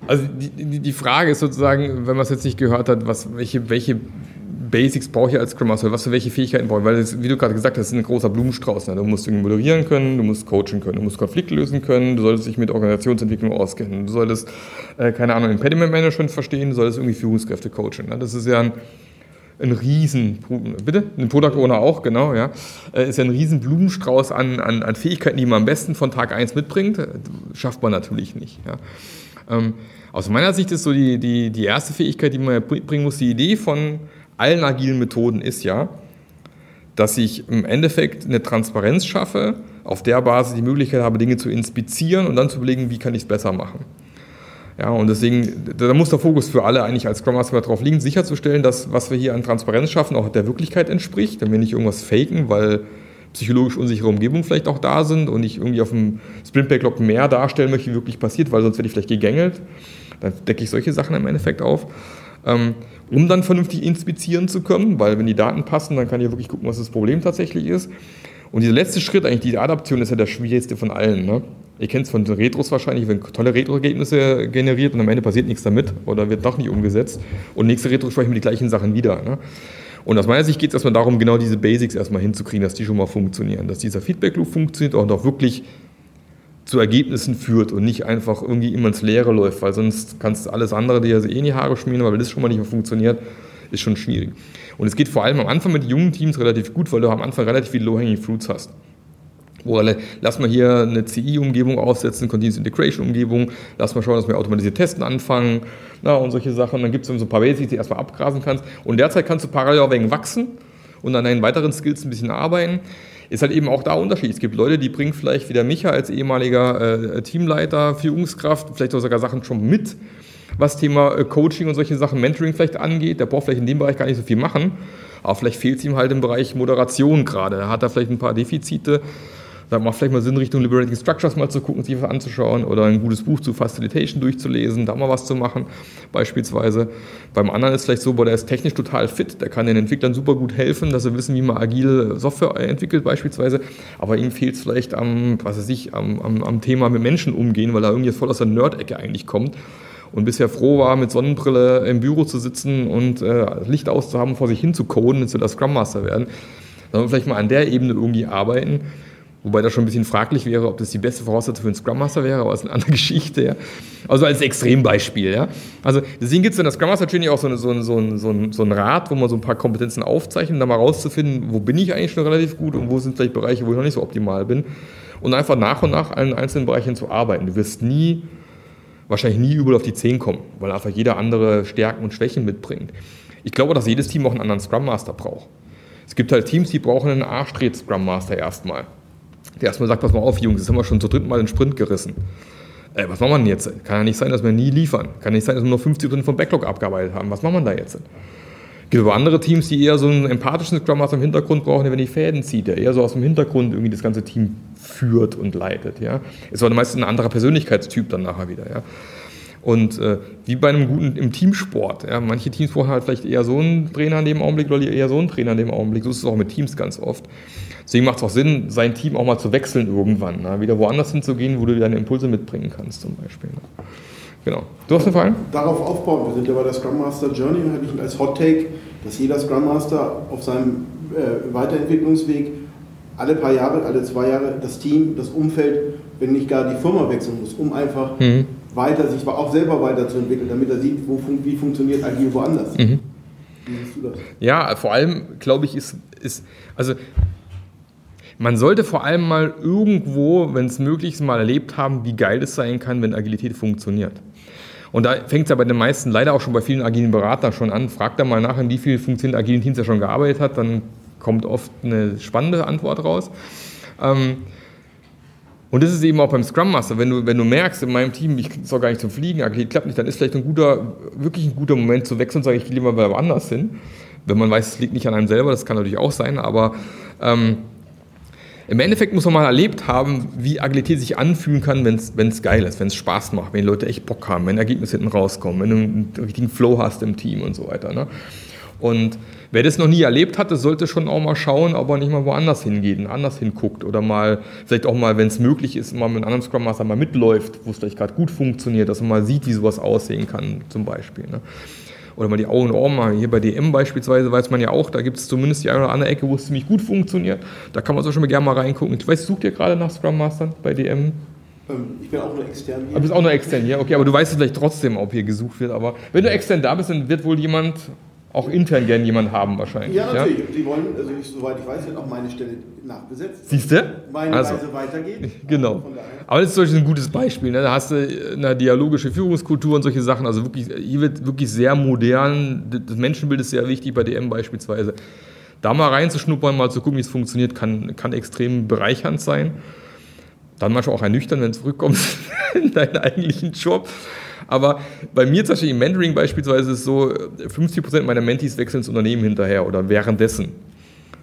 Also die, die, die Frage ist sozusagen, wenn man es jetzt nicht gehört hat, was, welche, welche Basics brauche ich als Scrum Master, was für welche Fähigkeiten brauche ich, weil das, wie du gerade gesagt hast, das ist ein großer Blumenstrauß. Ne? Du musst moderieren können, du musst coachen können, du musst Konflikte lösen können, du solltest dich mit Organisationsentwicklung auskennen, du solltest, äh, keine Ahnung, Impediment Management verstehen, du solltest irgendwie Führungskräfte coachen. Ne? Das ist ja ein, ein riesen, bitte? Ein Product Owner auch, genau, ja. Äh, ist ja ein riesen Blumenstrauß an, an, an Fähigkeiten, die man am besten von Tag 1 mitbringt. Schafft man natürlich nicht, ja. Ähm, aus meiner Sicht ist so die, die, die erste Fähigkeit, die man bringen muss, die Idee von allen agilen Methoden ist ja, dass ich im Endeffekt eine Transparenz schaffe, auf der Basis die Möglichkeit habe, Dinge zu inspizieren und dann zu überlegen, wie kann ich es besser machen. Ja, und deswegen, da muss der Fokus für alle eigentlich als Scrum Master darauf liegen, sicherzustellen, dass was wir hier an Transparenz schaffen, auch der Wirklichkeit entspricht, wenn wir nicht irgendwas faken, weil psychologisch unsichere Umgebungen vielleicht auch da sind und ich irgendwie auf dem Sprint Backlog mehr darstellen möchte, wie wirklich passiert, weil sonst werde ich vielleicht gegängelt. Dann decke ich solche Sachen im Endeffekt auf. Ähm, um dann vernünftig inspizieren zu können, weil wenn die Daten passen, dann kann ich wirklich gucken, was das Problem tatsächlich ist. Und dieser letzte Schritt, eigentlich die Adaption, ist ja der schwierigste von allen. Ne? Ihr kennt es von Retros wahrscheinlich, wenn tolle Retro-Ergebnisse generiert und am Ende passiert nichts damit oder wird doch nicht umgesetzt. Und nächste Retro sprechen wir die gleichen Sachen wieder. Ne? Und aus meiner Sicht geht es erstmal darum, genau diese Basics erstmal hinzukriegen, dass die schon mal funktionieren, dass dieser Feedback-Loop funktioniert und auch wirklich zu Ergebnissen führt und nicht einfach irgendwie immer ins Leere läuft, weil sonst kannst du alles andere dir eh in die Haare schmieren, weil das schon mal nicht mehr funktioniert, ist schon schwierig. Und es geht vor allem am Anfang mit jungen Teams relativ gut, weil du am Anfang relativ viele Low-Hanging Fruits hast. Wo, lass mal hier eine CI-Umgebung aufsetzen, Continuous Integration-Umgebung, lass mal schauen, dass wir automatisiert testen anfangen na, und solche Sachen. Dann gibt es so ein paar Basics, die du erstmal abgrasen kannst. Und derzeit kannst du parallel auch wegen wachsen und an deinen weiteren Skills ein bisschen arbeiten ist halt eben auch da Unterschied. Es gibt Leute, die bringen vielleicht wieder Micha als ehemaliger äh, Teamleiter, Führungskraft, vielleicht sogar Sachen schon mit, was Thema äh, Coaching und solche Sachen, Mentoring vielleicht angeht. Der braucht vielleicht in dem Bereich gar nicht so viel machen, aber vielleicht fehlt es ihm halt im Bereich Moderation gerade. Da hat er vielleicht ein paar Defizite da macht vielleicht mal Sinn, Richtung Liberating Structures mal zu gucken, sich was anzuschauen oder ein gutes Buch zu Facilitation durchzulesen, da mal was zu machen, beispielsweise. Beim anderen ist vielleicht so, boah, der ist technisch total fit, der kann den Entwicklern super gut helfen, dass sie wissen, wie man agile Software entwickelt, beispielsweise. Aber ihm fehlt es vielleicht am, was weiß ich, am, am, am Thema mit Menschen umgehen, weil er irgendwie voll aus der Nerd-Ecke eigentlich kommt und bisher froh war, mit Sonnenbrille im Büro zu sitzen und äh, Licht auszuhaben, vor sich hin zu coden zu der Scrum Master werden. Dann wir vielleicht mal an der Ebene irgendwie arbeiten Wobei das schon ein bisschen fraglich wäre, ob das die beste Voraussetzung für einen Scrum Master wäre, aber das ist eine andere *laughs* Geschichte. Ja. Also als Extrembeispiel. Ja. Also deswegen gibt es in der Scrum Master Training auch so, eine, so, ein, so, ein, so, ein, Rad, wo man so ein paar Kompetenzen aufzeichnet, um da mal rauszufinden, wo bin ich eigentlich schon relativ gut und wo sind vielleicht Bereiche, wo ich noch nicht so optimal bin. Und einfach nach und nach an einzelnen Bereichen zu arbeiten. Du wirst nie, wahrscheinlich nie überall auf die 10 kommen, weil einfach jeder andere Stärken und Schwächen mitbringt. Ich glaube, dass jedes Team auch einen anderen Scrum Master braucht. Es gibt halt Teams, die brauchen einen Arschtritt Scrum Master erstmal. Der erstmal sagt, pass mal auf, Jungs, jetzt haben wir schon zu dritten Mal den Sprint gerissen. Äh, was machen wir denn jetzt? Kann ja nicht sein, dass wir nie liefern. Kann nicht sein, dass wir nur 50% vom Backlog abgearbeitet haben. Was machen wir da jetzt? Es gibt aber andere Teams, die eher so einen empathischen Scrum Master im Hintergrund brauchen, der wenn die Fäden zieht, der eher so aus dem Hintergrund irgendwie das ganze Team führt und leitet. Ja? Ist aber meistens ein anderer Persönlichkeitstyp dann nachher wieder. Ja? Und äh, wie bei einem guten im Teamsport. Ja, manche Teams brauchen halt vielleicht eher so einen Trainer in dem Augenblick oder eher so einen Trainer in dem Augenblick. So ist es auch mit Teams ganz oft. Deswegen macht es auch Sinn, sein Team auch mal zu wechseln irgendwann. Ne? Wieder woanders hinzugehen, wo du deine Impulse mitbringen kannst, zum Beispiel. Ne? Genau. Du hast einen Fall? Darauf aufbauen. Wir sind ja bei der Scrum Master Journey und habe ich als Hot Take, dass jeder Scrum Master auf seinem äh, Weiterentwicklungsweg alle paar Jahre, alle zwei Jahre das Team, das Umfeld, wenn nicht gar die Firma wechseln muss, um einfach mhm. weiter, sich auch selber weiterzuentwickeln, damit er sieht, wo, wie funktioniert Agil woanders. Mhm. Wie siehst du das? Ja, vor allem, glaube ich, ist, ist, also man sollte vor allem mal irgendwo, wenn es möglich ist, mal erlebt haben, wie geil es sein kann, wenn Agilität funktioniert. Und da fängt es ja bei den meisten, leider auch schon bei vielen agilen Beratern schon an. Fragt da mal nach, in wie vielen funktionierenden agilen Teams er schon gearbeitet hat, dann kommt oft eine spannende Antwort raus. Ähm, und das ist eben auch beim Scrum Master, wenn du, wenn du merkst, in meinem Team, ich soll gar nicht zum Fliegen, Agilität klappt nicht, dann ist vielleicht ein guter, wirklich ein guter Moment zu wechseln und sage, ich gehe lieber woanders hin. Wenn man weiß, es liegt nicht an einem selber, das kann natürlich auch sein, aber ähm, im Endeffekt muss man mal erlebt haben, wie Agilität sich anfühlen kann, wenn es geil ist, wenn es Spaß macht, wenn die Leute echt Bock haben, wenn Ergebnisse hinten rauskommen, wenn du einen richtigen Flow hast im Team und so weiter. Ne? Und wer das noch nie erlebt hat, das sollte schon auch mal schauen, ob er nicht mal woanders hingeht anders hinguckt oder mal, vielleicht auch mal, wenn es möglich ist, mal mit einem anderen Scrum Master mal mitläuft, wo es vielleicht gerade gut funktioniert, dass man mal sieht, wie sowas aussehen kann, zum Beispiel. Ne? Oder mal die Augen und Ohren machen. Hier bei DM beispielsweise weiß man ja auch, da gibt es zumindest die eine oder andere Ecke, wo es ziemlich gut funktioniert. Da kann man so schon mal gerne mal reingucken. Ich weiß, sucht ihr gerade nach Scrum Mastern bei DM? Ähm, ich bin auch nur extern hier. Du bist auch nur extern hier, okay, aber du weißt vielleicht trotzdem, ob hier gesucht wird. Aber wenn du extern da bist, dann wird wohl jemand auch intern gerne jemand haben wahrscheinlich. Ja, natürlich. Ja? Die wollen, also ich, soweit ich weiß, wird auch meine Stelle nachbesetzt. Siehst du? Meine also, Reise weitergeht. *laughs* Genau. Aber das ist zum ein gutes Beispiel. Ne? Da hast du eine dialogische Führungskultur und solche Sachen. Also wirklich, hier wird wirklich sehr modern. Das Menschenbild ist sehr wichtig bei DM beispielsweise. Da mal reinzuschnuppern, mal zu gucken, wie es funktioniert, kann, kann extrem bereichernd sein. Dann manchmal auch ernüchtern, wenn du zurückkommst *laughs* in deinen eigentlichen Job. Aber bei mir zum Beispiel im Mentoring beispielsweise ist es so, 50% meiner Mentees wechseln ins Unternehmen hinterher oder währenddessen.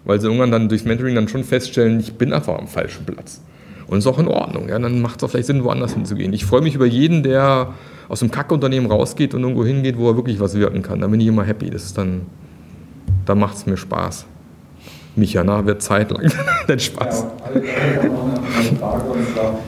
Weil sie irgendwann dann durchs Mentoring dann schon feststellen, ich bin einfach am falschen Platz. Und ist auch in Ordnung. Ja? Dann macht es auch vielleicht Sinn, woanders hinzugehen. Ich freue mich über jeden, der aus dem Kackunternehmen rausgeht und irgendwo hingeht, wo er wirklich was wirken kann. Da bin ich immer happy. Das ist dann, da macht es mir Spaß. Micha, na, wird Zeit lang. *laughs* Dein Spaß. Ja, alle, alle eine Frage und zwar,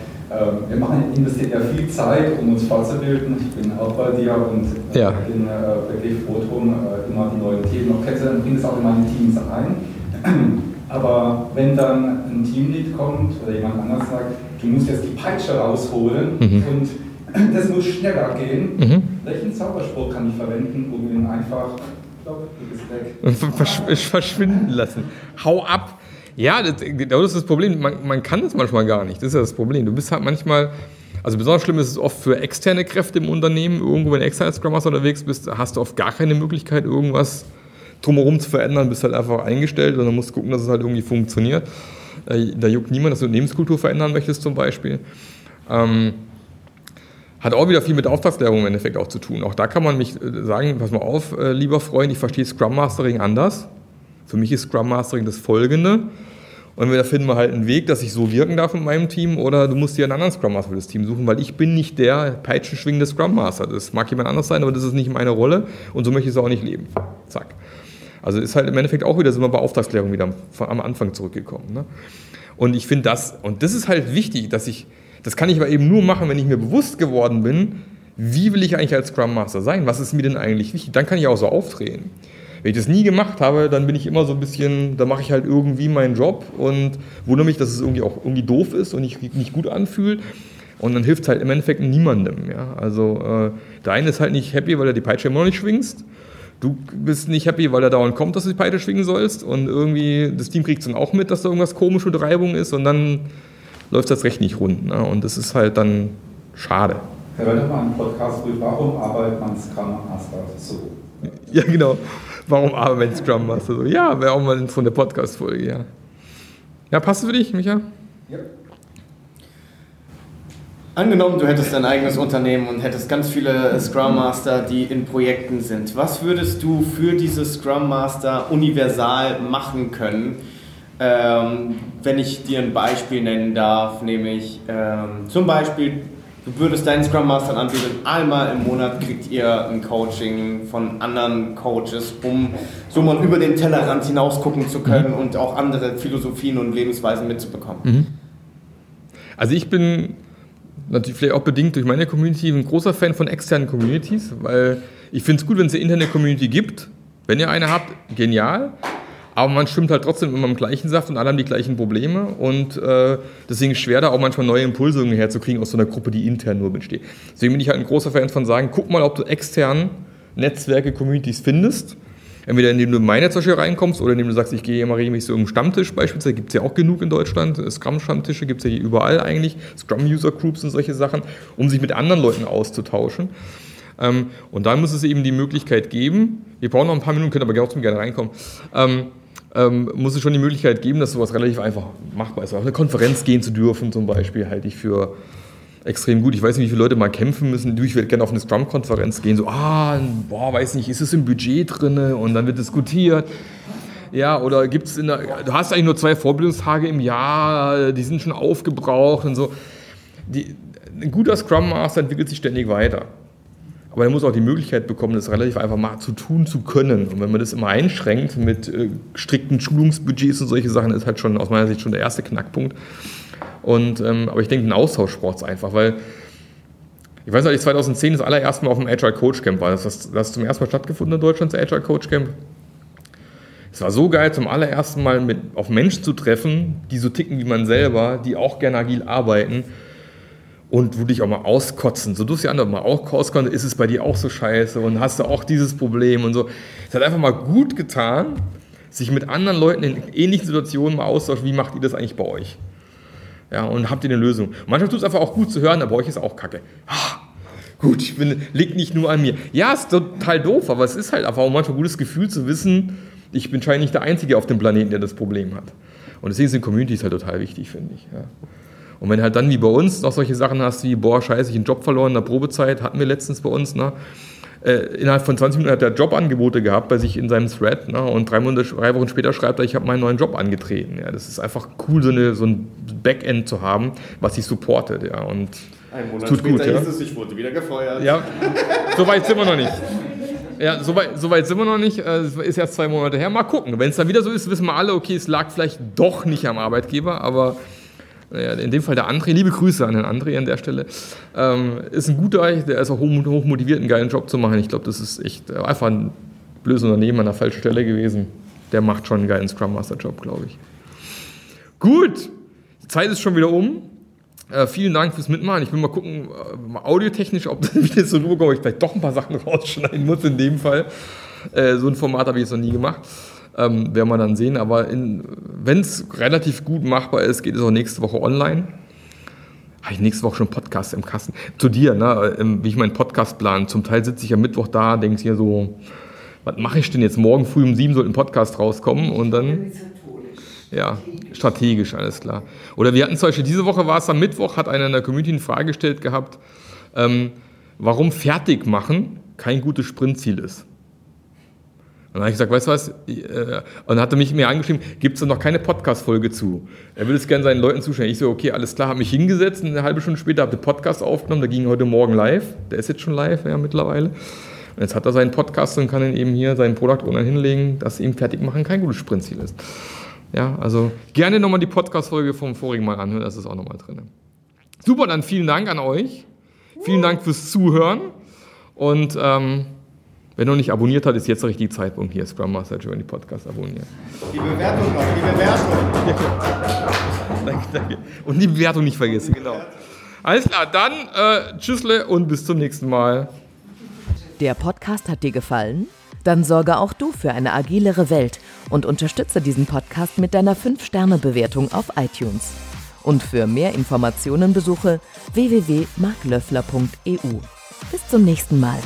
wir machen, investieren ja viel Zeit, um uns fortzubilden. Ich bin auch bei dir und äh, ja. bin wirklich froh drum, immer die neuen Themen noch kennenzulernen, bringe es auch in meine Teams ein. *clears throat* Aber wenn dann ein Teamlead kommt oder jemand anders sagt, du musst jetzt die Peitsche rausholen mhm. und *clears throat* das muss schneller gehen, mhm. welchen Zauberspruch kann ich verwenden, um ihn einfach, glaub, du bist weg, verschwinden lassen? Hau ab! Ja, das, das ist das Problem. Man, man kann das manchmal gar nicht. Das ist ja das Problem. Du bist halt manchmal. Also besonders schlimm ist es oft für externe Kräfte im Unternehmen. Irgendwo, wenn du externe Scrum Master unterwegs bist, hast du oft gar keine Möglichkeit, irgendwas drumherum zu verändern. Bist halt einfach eingestellt und dann musst gucken, dass es halt irgendwie funktioniert. Da juckt niemand, dass du Unternehmenskultur verändern möchtest zum Beispiel. Ähm, hat auch wieder viel mit Auftragsklärung im Endeffekt auch zu tun. Auch da kann man mich äh, sagen, pass mal auf, äh, lieber Freund, ich verstehe Scrum Mastering anders. Für mich ist Scrum Mastering das Folgende. Und entweder finden wir halt einen Weg, dass ich so wirken darf in meinem Team, oder du musst dir einen anderen Scrum Master für das Team suchen, weil ich bin nicht der peitschenschwingende Scrum Master. Das mag jemand anders sein, aber das ist nicht meine Rolle und so möchte ich es auch nicht leben. Zack. Also ist halt im Endeffekt auch wieder, sind wir bei Auftragsklärung wieder am Anfang zurückgekommen. Ne? Und ich finde das, und das ist halt wichtig, dass ich, das kann ich aber eben nur machen, wenn ich mir bewusst geworden bin, wie will ich eigentlich als Scrum Master sein? Was ist mir denn eigentlich wichtig? Dann kann ich auch so auftreten. Wenn ich das nie gemacht habe, dann bin ich immer so ein bisschen, da mache ich halt irgendwie meinen Job und wundere mich, dass es irgendwie auch irgendwie doof ist und nicht, nicht gut anfühlt. Und dann hilft es halt im Endeffekt niemandem. Ja? Also äh, der eine ist halt nicht happy, weil er die Peitsche immer noch nicht schwingst. Du bist nicht happy, weil er dauernd kommt, dass du die Peitsche schwingen sollst. Und irgendwie das Team kriegt es dann auch mit, dass da irgendwas komisch oder Reibung ist. Und dann läuft das recht nicht rund. Ne? Und das ist halt dann schade. Herr Wölder mal einen Podcast, warum arbeitet man Scrum Master so? Ja, genau. Warum aber wenn Scrum Master? So, ja, wäre auch mal so eine Podcast-Folge, ja. Ja, passt für dich, Micha? Ja. Angenommen, du hättest dein eigenes Unternehmen und hättest ganz viele Scrum Master, die in Projekten sind. Was würdest du für diese Scrum Master universal machen können? Ähm, wenn ich dir ein Beispiel nennen darf, nämlich ähm, zum Beispiel, du würdest deinen Scrum Mastern anbieten, einmal im Monat kriegt ihr ein Coaching von anderen Coaches, um so mal über den Tellerrand hinaus gucken zu können mhm. und auch andere Philosophien und Lebensweisen mitzubekommen. Mhm. Also ich bin natürlich vielleicht auch bedingt durch meine Community ein großer Fan von externen Communities, weil ich finde es gut, wenn es eine interne Community gibt. Wenn ihr eine habt, genial. Aber man stimmt halt trotzdem immer im gleichen Saft und alle haben die gleichen Probleme. Und äh, deswegen ist schwer, da auch manchmal neue Impulse herzukriegen aus so einer Gruppe, die intern nur besteht. Deswegen bin ich halt ein großer Fan von sagen, guck mal, ob du extern Netzwerke, Communities findest Entweder indem du in meine zum reinkommst oder indem du sagst, ich gehe immer regelmäßig so im Stammtisch beispielsweise, gibt es ja auch genug in Deutschland. Scrum-Stammtische gibt es ja hier überall eigentlich, Scrum-User-Groups und solche Sachen, um sich mit anderen Leuten auszutauschen. Ähm, und da muss es eben die Möglichkeit geben, wir brauchen noch ein paar Minuten, können aber trotzdem gerne reinkommen, ähm, muss es schon die Möglichkeit geben, dass sowas relativ einfach machbar ist. Auf eine Konferenz gehen zu dürfen zum Beispiel, halte ich für extrem gut. Ich weiß nicht, wie viele Leute mal kämpfen müssen. Ich würde gerne auf eine Scrum-Konferenz gehen, so, ah, boah, weiß nicht, ist es im Budget drin? Und dann wird diskutiert. Ja, oder gibt es in der, du hast eigentlich nur zwei Vorbildungstage im Jahr, die sind schon aufgebraucht und so. Die, ein guter Scrum Master entwickelt sich ständig weiter. Aber er muss auch die Möglichkeit bekommen, das relativ einfach mal zu tun zu können. Und wenn man das immer einschränkt mit äh, strikten Schulungsbudgets und solche Sachen, ist halt schon aus meiner Sicht schon der erste Knackpunkt. Und, ähm, aber ich denke, ein Austausch braucht es einfach, weil ich weiß noch, ich 2010 das allererste Mal auf dem Agile Coach Camp war. Das, das, das zum ersten Mal stattgefunden in Deutschland, das Agile Coach Camp. Es war so geil, zum allerersten Mal mit, auf Menschen zu treffen, die so ticken wie man selber, die auch gerne agil arbeiten und wo dich auch mal auskotzen. So du es ja andere mal auch auskotzen, ist es bei dir auch so scheiße und hast du auch dieses Problem und so. Es hat einfach mal gut getan, sich mit anderen Leuten in ähnlichen Situationen mal austauschen, wie macht ihr das eigentlich bei euch? Ja, und habt ihr eine Lösung. Manchmal tut es einfach auch gut zu hören, aber euch ist auch kacke. Ah, gut, ich bin, liegt nicht nur an mir. Ja, ist total doof, aber es ist halt einfach auch manchmal ein gutes Gefühl zu wissen, ich bin scheinbar nicht der Einzige auf dem Planeten, der das Problem hat. Und deswegen sind Communities halt total wichtig, finde ich. Ja. Und wenn du halt dann wie bei uns noch solche Sachen hast wie, boah, scheiße, ich einen Job verloren in der Probezeit, hatten wir letztens bei uns, ne? Äh, innerhalb von 20 Minuten hat er Jobangebote gehabt bei sich in seinem Thread ne? und drei, Monate, drei Wochen später schreibt er, ich habe meinen neuen Job angetreten. Ja, das ist einfach cool, so, eine, so ein Backend zu haben, was sich supportet. Ja, und ein Monat tut später gut, ja. es, ich wurde wieder gefeuert. Ja, so weit sind wir noch nicht. Ja, so weit, so weit sind wir noch nicht. Äh, es ist erst zwei Monate her. Mal gucken. Wenn es dann wieder so ist, wissen wir alle, okay, es lag vielleicht doch nicht am Arbeitgeber, aber in dem Fall der André, liebe Grüße an den André an der Stelle, ähm, ist ein guter, der ist auch hoch, hoch motiviert, einen geilen Job zu machen. Ich glaube, das ist echt einfach ein blödes Unternehmen an der falschen Stelle gewesen. Der macht schon einen geilen Scrum Master Job, glaube ich. Gut, die Zeit ist schon wieder um. Äh, vielen Dank fürs Mitmachen. Ich will mal gucken, äh, audiotechnisch, ob *laughs* das so rüberkommt, ob ich vielleicht doch ein paar Sachen *laughs* rausschneiden muss in dem Fall. Äh, so ein Format habe ich jetzt noch nie gemacht. Ähm, werden wir dann sehen. Aber wenn es relativ gut machbar ist, geht es auch nächste Woche online. Habe ich nächste Woche schon Podcast im Kasten. Zu dir, ne, wie ich meinen Podcast plane. Zum Teil sitze ich am Mittwoch da, denke hier so, was mache ich denn jetzt? Morgen früh um sieben soll ein Podcast rauskommen und dann. Ja, strategisch, alles klar. Oder wir hatten zum Beispiel diese Woche war es am Mittwoch, hat einer in der Community eine Frage gestellt gehabt, ähm, warum fertig machen kein gutes Sprintziel ist. Und dann habe ich gesagt, weißt du was? Äh, und dann hat er mich mir angeschrieben, gibt es da noch keine Podcast-Folge zu? Er will es gerne seinen Leuten zuschauen. Ich so, okay, alles klar, habe mich hingesetzt und eine halbe Stunde später habe ich den Podcast aufgenommen, der ging heute Morgen live. Der ist jetzt schon live, ja, mittlerweile. Und jetzt hat er seinen Podcast und kann ihn eben hier seinen Product Owner hinlegen, dass ihm fertig machen kein gutes Sprintziel ist. Ja, also gerne nochmal die Podcast-Folge vom vorigen Mal anhören, das ist auch nochmal drin. Super, dann vielen Dank an euch. Vielen Dank fürs Zuhören und ähm, Wer noch nicht abonniert hat, ist jetzt der richtige Zeitpunkt hier. Scrum Master Journey Podcast abonnieren. Die Bewertung noch, die Bewertung. *laughs* danke, danke. Und die Bewertung nicht vergessen, genau. Alles klar, dann äh, tschüssle und bis zum nächsten Mal. Der Podcast hat dir gefallen? Dann sorge auch du für eine agilere Welt und unterstütze diesen Podcast mit deiner 5-Sterne-Bewertung auf iTunes. Und für mehr Informationen besuche www.marklöffler.eu. Bis zum nächsten Mal.